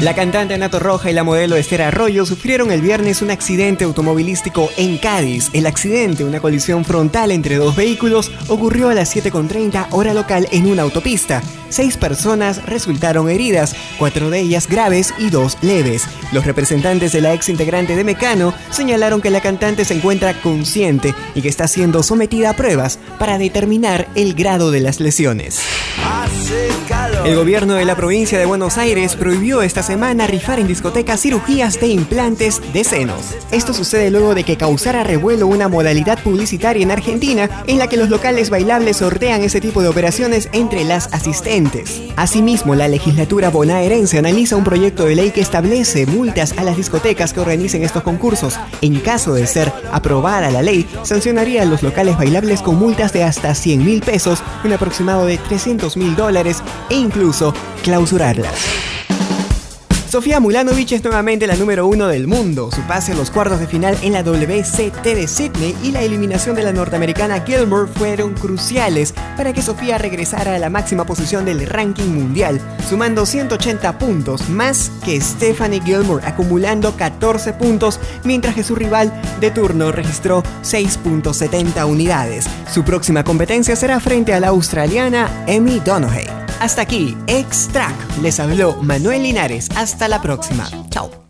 La cantante Nato Roja y la modelo Esther Arroyo sufrieron el viernes un accidente automovilístico en Cádiz. El accidente, una colisión frontal entre dos vehículos, ocurrió a las 7.30 hora local en una autopista. Seis personas resultaron heridas, cuatro de ellas graves y dos leves. Los representantes de la ex integrante de Mecano señalaron que la cantante se encuentra consciente y que está siendo sometida a pruebas para determinar el grado de las lesiones. El gobierno de la provincia de Buenos Aires prohibió esta semana rifar en discotecas cirugías de implantes de senos. Esto sucede luego de que causara revuelo una modalidad publicitaria en Argentina en la que los locales bailables sortean ese tipo de operaciones entre las asistentes. Asimismo, la legislatura bonaerense analiza un proyecto de ley que establece multas a las discotecas que organicen estos concursos. En caso de ser aprobada la ley, sancionaría a los locales bailables con multas de hasta 100 mil pesos, un aproximado de 300 mil dólares e incluso clausurarlas. Sofía Mulanovic es nuevamente la número uno del mundo. Su pase a los cuartos de final en la WCT de Sydney y la eliminación de la norteamericana Gilmore fueron cruciales para que Sofía regresara a la máxima posición del ranking mundial, sumando 180 puntos, más que Stephanie Gilmore, acumulando 14 puntos, mientras que su rival de turno registró 6.70 unidades. Su próxima competencia será frente a la australiana Emmy Donoghue. Hasta aquí, Extract. Les habló Manuel Linares. Hasta la próxima. Chao.